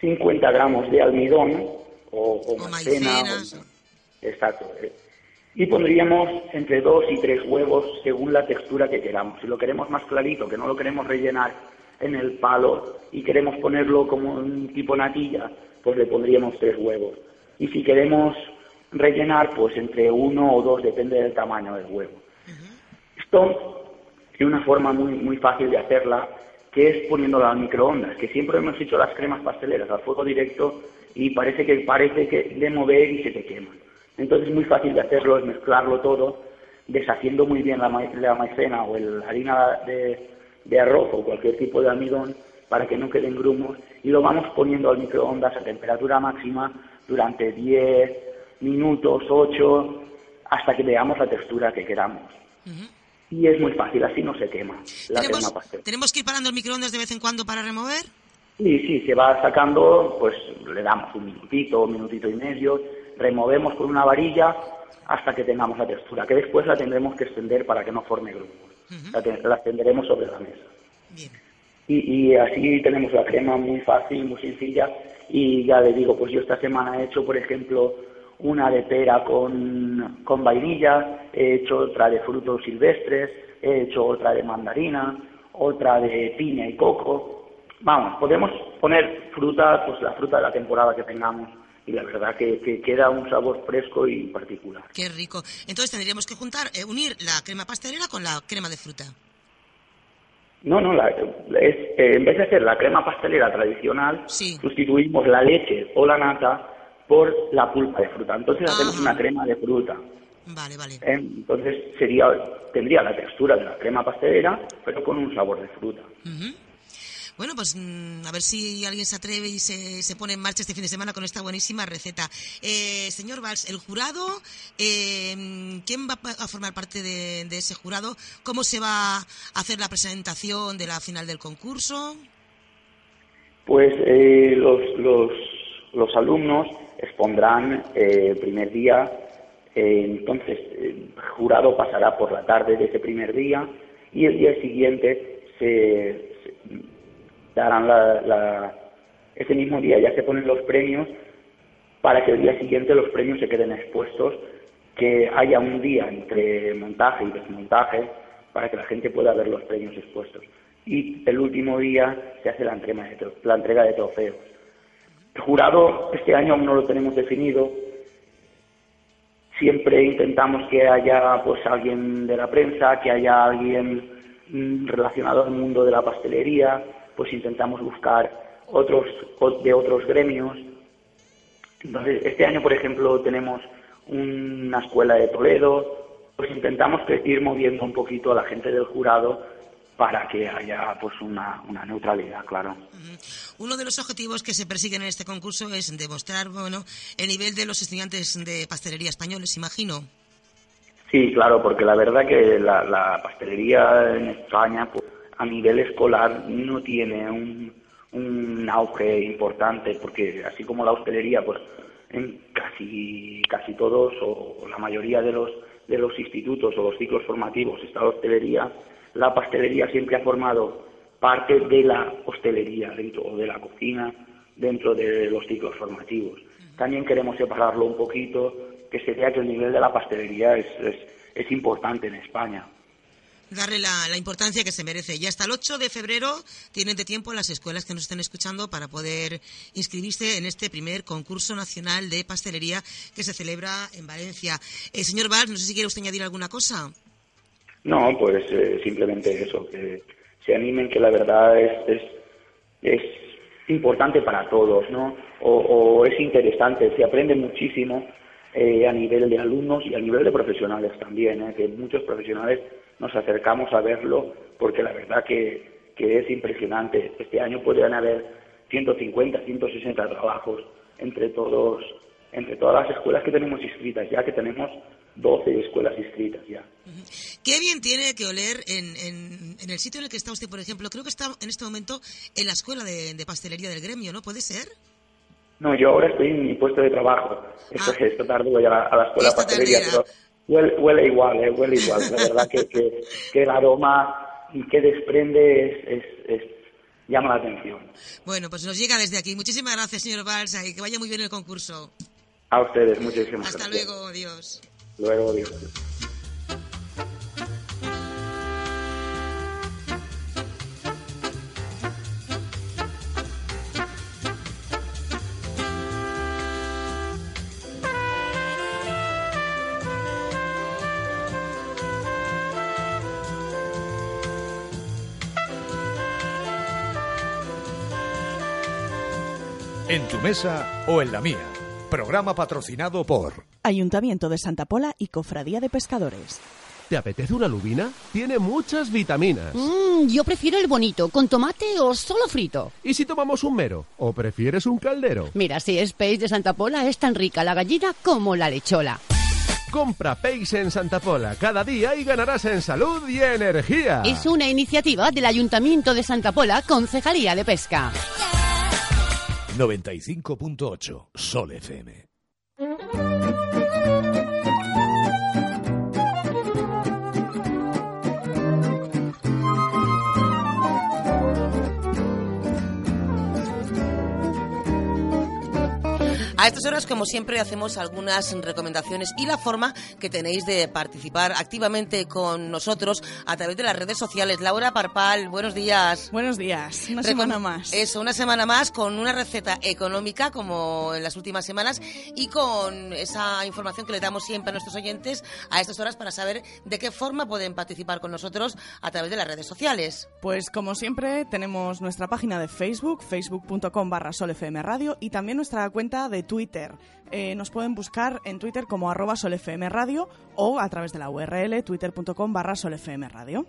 50 gramos de almidón o, o maicena. maicena, o- exacto. Y pondríamos entre dos y tres huevos según la textura que queramos. Si lo queremos más clarito, que no lo queremos rellenar en el palo y queremos ponerlo como un tipo natilla, pues le pondríamos tres huevos. Y si queremos rellenar, pues entre uno o dos, depende del tamaño del huevo. Esto tiene una forma muy, muy fácil de hacerla, que es poniéndola al microondas, que siempre hemos hecho las cremas pasteleras al fuego directo y parece que parece que de mover y se te quema. Entonces muy fácil de hacerlo, es mezclarlo todo, deshaciendo muy bien la, ma- la maicena o la harina de, de arroz o cualquier tipo de almidón para que no queden grumos y lo vamos poniendo al microondas a temperatura máxima durante 10 minutos, 8, hasta que veamos la textura que queramos. Y es muy fácil, así no se quema la crema ¿Tenemos, pastel. ¿Tenemos que ir parando el microondas de vez en cuando para remover? Y sí, se va sacando, pues le damos un minutito, un minutito y medio, removemos con una varilla hasta que tengamos la textura, que después la tendremos que extender para que no forme grumos. la, te- la extenderemos sobre la mesa. Y, y así tenemos la crema muy fácil, muy sencilla. Y ya le digo, pues yo esta semana he hecho, por ejemplo, una de pera con, con vainilla, he hecho otra de frutos silvestres, he hecho otra de mandarina, otra de piña y coco. Vamos, podemos poner fruta, pues la fruta de la temporada que tengamos y la verdad que, que queda un sabor fresco y particular. Qué rico. Entonces tendríamos que juntar, eh, unir la crema pastelera con la crema de fruta. No, no, la- es, eh, en vez de hacer la crema pastelera tradicional, Sí. sustituimos la leche o la nata por la pulpa de fruta. Entonces hacemos Ajá. una crema de fruta. Vale, vale. ¿eh? Entonces sería, tendría la textura de la crema pastelera, pero con un sabor de fruta. Bueno, pues mm, a ver si alguien se atreve y se, se pone en marcha este fin de semana con esta buenísima receta. Eh, señor Valls, el jurado, eh, ¿quién va a formar parte de, de ese jurado? ¿Cómo se va a hacer la presentación de la final del concurso? Pues eh, los, los, los alumnos expondrán eh, el primer día, eh, entonces el jurado pasará por la tarde de ese primer día y el día siguiente se, darán la, la- ese mismo día ya se ponen los premios para que el día siguiente los premios se queden expuestos, que haya un día entre montaje y desmontaje para que la gente pueda ver los premios expuestos. Y el último día se hace la entrega la entrega de trofeos. El jurado este año aún no lo tenemos definido. Siempre intentamos que haya pues alguien de la prensa, que haya alguien mm, relacionado al mundo de la pastelería, pues intentamos buscar otros de otros gremios. Entonces, este año, por ejemplo, tenemos una escuela de Toledo, pues intentamos ir moviendo un poquito a la gente del jurado para que haya pues una, una neutralidad, claro. Uno de los objetivos que se persiguen en este concurso es demostrar, bueno, el nivel de los estudiantes de pastelería españoles, imagino. Sí, claro, porque la verdad que la, la pastelería en España pues, a nivel escolar no tiene un, un auge importante, porque así como la hostelería, pues en casi casi todos o, o la mayoría de los de los institutos o los ciclos formativos está la hostelería, la pastelería siempre ha formado parte de la hostelería dentro o de la cocina dentro de los ciclos formativos. También queremos separarlo un poquito, que sería que el nivel de la pastelería es, es, importante en España. Darle la, la importancia que se merece. Y hasta el 8 de febrero tienen de tiempo las escuelas que nos estén escuchando para poder inscribirse en este primer concurso nacional de pastelería que se celebra en Valencia. Eh, señor Valls, no sé si quiere usted añadir alguna cosa. No, pues eh, simplemente eso, que se animen, que la verdad es, es, importante para todos, ¿no? O, o es interesante, se aprende muchísimo eh, a nivel de alumnos y a nivel de profesionales también, ¿eh? que muchos profesionales nos acercamos a verlo porque la verdad que, que es impresionante. Este año podrían haber 150, 160 trabajos entre todos entre todas las escuelas que tenemos inscritas ya, que tenemos 12 escuelas inscritas ya. Qué bien tiene que oler en, en- en el sitio en el que está usted, por ejemplo. Creo que está en este momento en la escuela de, de pastelería del gremio, ¿no? ¿Puede ser? No, yo ahora estoy en mi puesto de trabajo. Esta, Ah. esta tarde voy a la, a la escuela Esta pastelería, pero huele, huele igual, eh, huele igual. La verdad que, que, que el aroma que desprende es, es, es- llama la atención. Bueno, pues nos llega desde aquí. Muchísimas gracias, señor Balsa, y que vaya muy bien el concurso. A ustedes, muchísimas Hasta gracias. luego, adiós. Luego. En tu mesa o en la mía. Programa patrocinado por Ayuntamiento de Santa Pola y Cofradía de Pescadores. ¿Te apetece una lubina? Tiene muchas vitaminas. Mm, yo prefiero el bonito, con tomate o solo frito. ¿Y si tomamos un mero? ¿O prefieres un caldero? Mira, si es peix de Santa Pola, es tan rica la gallina como la lechola. Compra Peix en Santa Pola cada día y ganarás en salud y energía. Es una iniciativa del Ayuntamiento de Santa Pola, Concejalía de Pesca. 95.8 Sol FM. A estas horas, como siempre, hacemos algunas recomendaciones y la forma que tenéis de participar activamente con nosotros a través de las redes sociales. Laura Parpal, buenos días. Buenos días, una Recom- semana más. Eso, una semana más con una receta económica como en las últimas semanas y con esa información que le damos siempre a nuestros oyentes a estas horas para saber de qué forma pueden participar con nosotros a través de las redes sociales. Pues como siempre tenemos nuestra página de Facebook, facebook.com barra solfmradio y también nuestra cuenta de Twitter. Eh, nos pueden buscar en Twitter como arroba solfmradio o a través de la URL twitter.com barra solfmradio.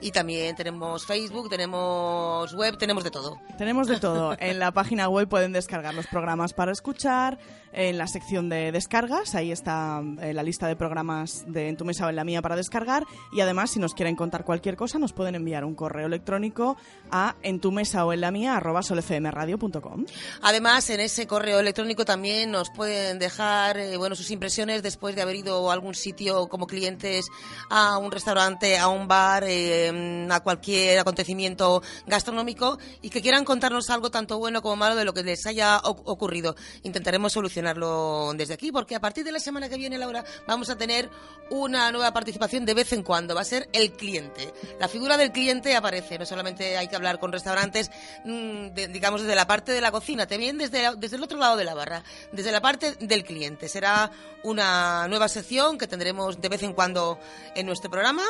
Y también tenemos Facebook, tenemos web, tenemos de todo. Tenemos de todo. En la página web pueden descargar los programas para escuchar. En la sección de descargas, ahí está eh, la lista de programas de En tu mesa o en la mía para descargar. Y además, si nos quieren contar cualquier cosa, nos pueden enviar un correo electrónico a en tu mesa o en la mía arroba solfmradio.com. Además, en ese correo electrónico también nos pueden dejar eh, bueno, sus impresiones después de haber ido a algún sitio como clientes, a un restaurante, a un bar, eh, a cualquier acontecimiento gastronómico y que quieran contarnos algo tanto bueno como malo de lo que les haya ocurrido. Intentaremos solucionarlo desde aquí porque a partir de la semana que viene, Laura, vamos a tener una nueva participación de vez en cuando. Va a ser el cliente. La figura del cliente aparece. No solamente hay que hablar con restaurantes, mm, digamos, desde la parte de la cocina, también desde, desde el otro lado de la barra, desde la parte del cliente. Será una nueva sección que tendremos de vez en cuando en nuestro programa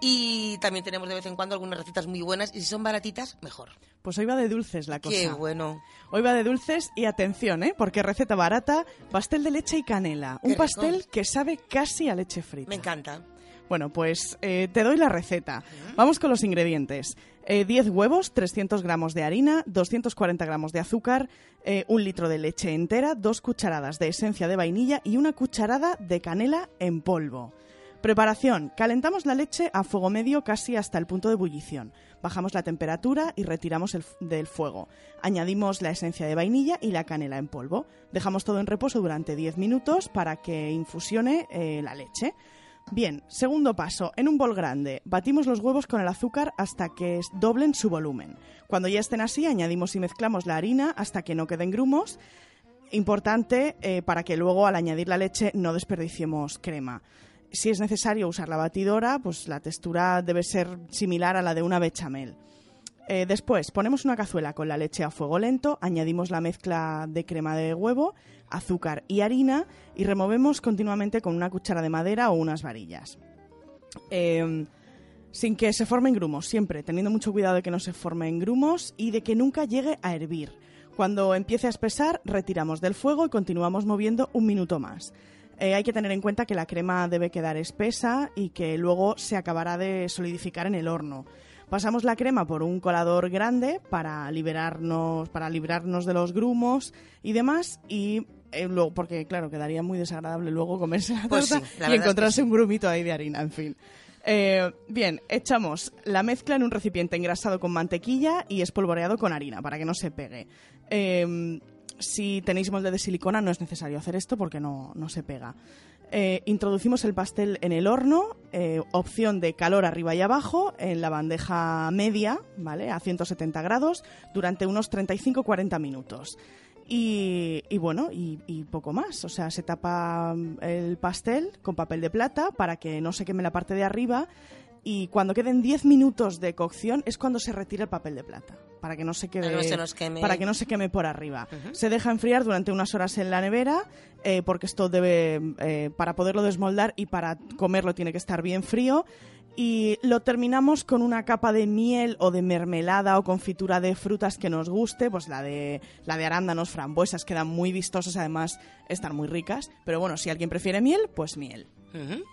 y también tenemos de vez en cuando algunas recetas muy buenas y si son baratitas, mejor. Pues hoy va de dulces la cosa. Qué bueno. Hoy va de dulces y atención, ¿eh? Porque receta barata, pastel de leche y canela. Un rico. pastel que sabe casi a leche frita. Me encanta. Bueno, pues eh, te doy la receta. Vamos con los ingredientes. Eh, 10 huevos, 300 gramos de harina, 240 gramos de azúcar, eh, un litro de leche entera, dos cucharadas de esencia de vainilla y una cucharada de canela en polvo. Preparación. Calentamos la leche a fuego medio casi hasta el punto de ebullición. Bajamos la temperatura y retiramos el del fuego. Añadimos la esencia de vainilla y la canela en polvo. Dejamos todo en reposo durante 10 minutos para que infusione eh, la leche. Bien, segundo paso. En un bol grande, batimos los huevos con el azúcar hasta que doblen su volumen. Cuando ya estén así, añadimos y mezclamos la harina hasta que no queden grumos. Importante eh, para que luego al añadir la leche no desperdiciemos crema. Si es necesario usar la batidora, pues la textura debe ser similar a la de una bechamel. Eh, después ponemos una cazuela con la leche a fuego lento, añadimos la mezcla de crema de huevo, azúcar y harina y removemos continuamente con una cuchara de madera o unas varillas. Eh, sin que se formen grumos, siempre teniendo mucho cuidado de que no se formen grumos y de que nunca llegue a hervir. Cuando empiece a espesar, retiramos del fuego y continuamos moviendo un minuto más. Eh, hay que tener en cuenta que la crema debe quedar espesa y que luego se acabará de solidificar en el horno. Pasamos la crema por un colador grande para liberarnos, para librarnos de los grumos y demás y eh, luego porque claro quedaría muy desagradable luego comerse la Pues torta sí, la y verdad es que encontrarse sí. un grumito ahí de harina, en fin. Eh, bien, echamos la mezcla en un recipiente engrasado con mantequilla y espolvoreado con harina para que no se pegue. Eh, si tenéis molde de silicona no es necesario hacer esto porque no, no se pega. Eh, introducimos el pastel en el horno, eh, opción de calor arriba y abajo, en la bandeja media, ¿vale? A 170 grados, durante unos 35-40 minutos. Y, y bueno, y, y poco más. O sea, se tapa mm, el pastel con papel de plata para que no se queme la parte de arriba. Y cuando queden 10 minutos de cocción es cuando se retira el papel de plata. Para que no se quede, Para que no se nos queme. para que no se queme por arriba. Se deja enfriar durante unas horas en la nevera eh, porque esto debe, eh, para poderlo desmoldar y para comerlo tiene que estar bien frío. Y lo terminamos con una capa de miel o de mermelada o confitura de frutas que nos guste, pues la de, la de arándanos, frambuesas, quedan muy vistosas, además están muy ricas. Pero bueno, si alguien prefiere miel, pues miel.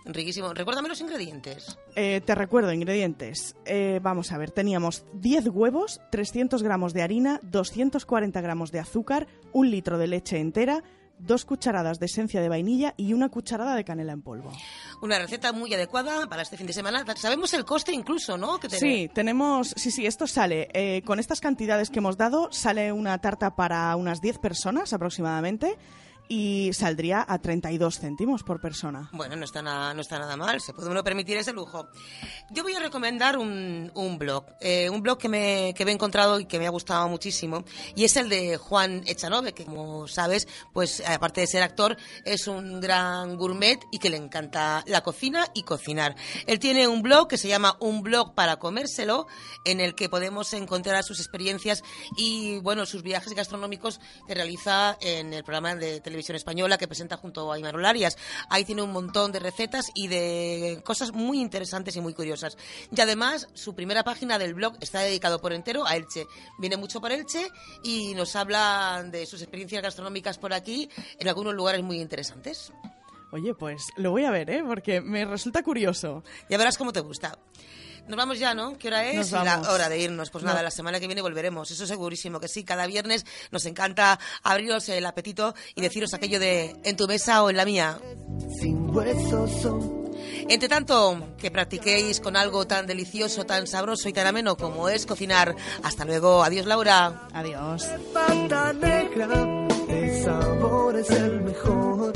Riquísimo. Recuérdame los ingredientes. Eh, te recuerdo, ingredientes. Eh, vamos a ver, teníamos 10 huevos, 300 gramos de harina, 240 gramos de azúcar, un litro de leche entera, dos cucharadas de esencia de vainilla y una cucharada de canela en polvo. Una receta muy adecuada para este fin de semana. Sabemos el coste incluso, ¿no? Que Sí, tenemos, sí, sí, esto sale, eh, con estas cantidades que hemos dado, sale una tarta para unas 10 personas aproximadamente y saldría a 32 céntimos por persona. Bueno, no está, nada, no está nada mal, se puede uno permitir ese lujo. Yo voy a recomendar un, un blog, eh, un blog que me, que me he encontrado y que me ha gustado muchísimo, y es el de Juan Echanove, que como sabes, pues aparte de ser actor, es un gran gourmet y que le encanta la cocina y cocinar. Él tiene un blog que se llama Un blog para comérselo, en el que podemos encontrar sus experiencias y, bueno, sus viajes gastronómicos que realiza en el programa de televisión televisión española que presenta junto a Imanol Arias. Ahí tiene un montón de recetas y de cosas muy interesantes y muy curiosas. Y además, su primera página del blog está dedicado por entero a Elche. Viene mucho por Elche y nos habla de sus experiencias gastronómicas por aquí en algunos lugares muy interesantes. Oye, pues lo voy a ver, ¿eh? Porque me resulta curioso. Ya verás cómo te gusta. Nos vamos ya, ¿no? ¿Qué hora es? La hora de irnos. Pues nada, No. la semana que viene volveremos. Eso segurísimo que sí. Cada viernes nos encanta abriros el apetito y deciros aquello de en tu mesa o en la mía. Sin huesos son Entre tanto, que practiquéis con algo tan delicioso, tan sabroso y tan ameno como es cocinar. Hasta luego. Adiós, Laura. Adiós. pata negra, el sabor es el mejor.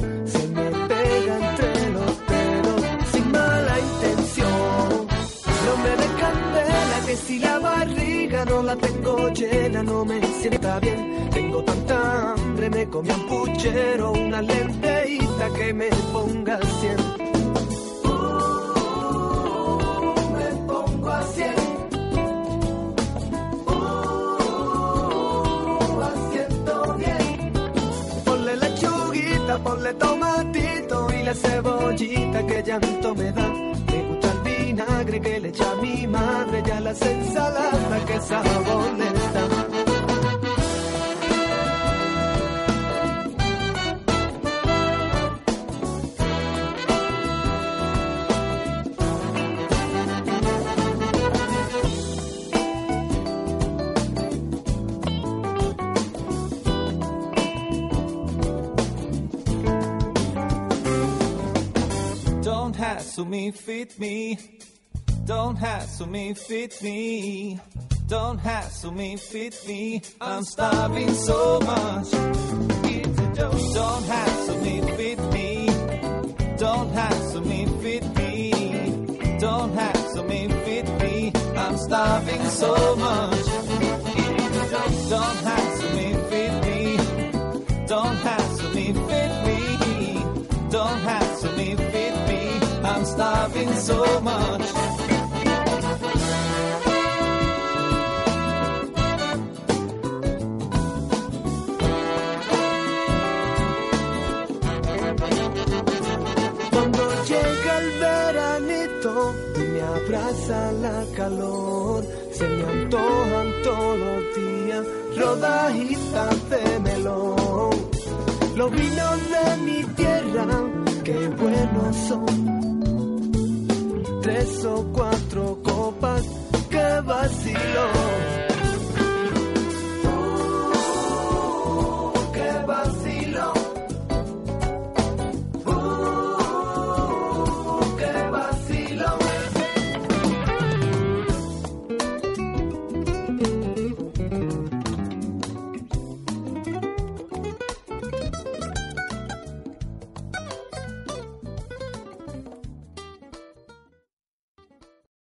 Que si la barriga no la tengo llena no me sienta bien. Tengo tanta hambre, me comí un puchero, una lenteíta que me ponga al cien. Uh, me pongo a cien. Uh, a ciento diez. Ponle lechuguita, ponle tomatito y la cebollita que llanto me da. Vinagre que le echa mi madre y a las ensaladas que hassle me, fit me. Don't hassle me, fit me. Don't hassle me, fit me. I'm starving so much. Don't hassle me, fit me. Don't hassle me, fit me. Don't hassle me, fit me. I'm starving so much. Don't hassle me, fit me. Don't hassle me, fit me. Don't hassle me, fit me. I'm starving so much. La calor, se me antojan todos los días rodajitas de melón. Los vinos de mi tierra, qué buenos son. Tres o cuatro copas, qué vacilo.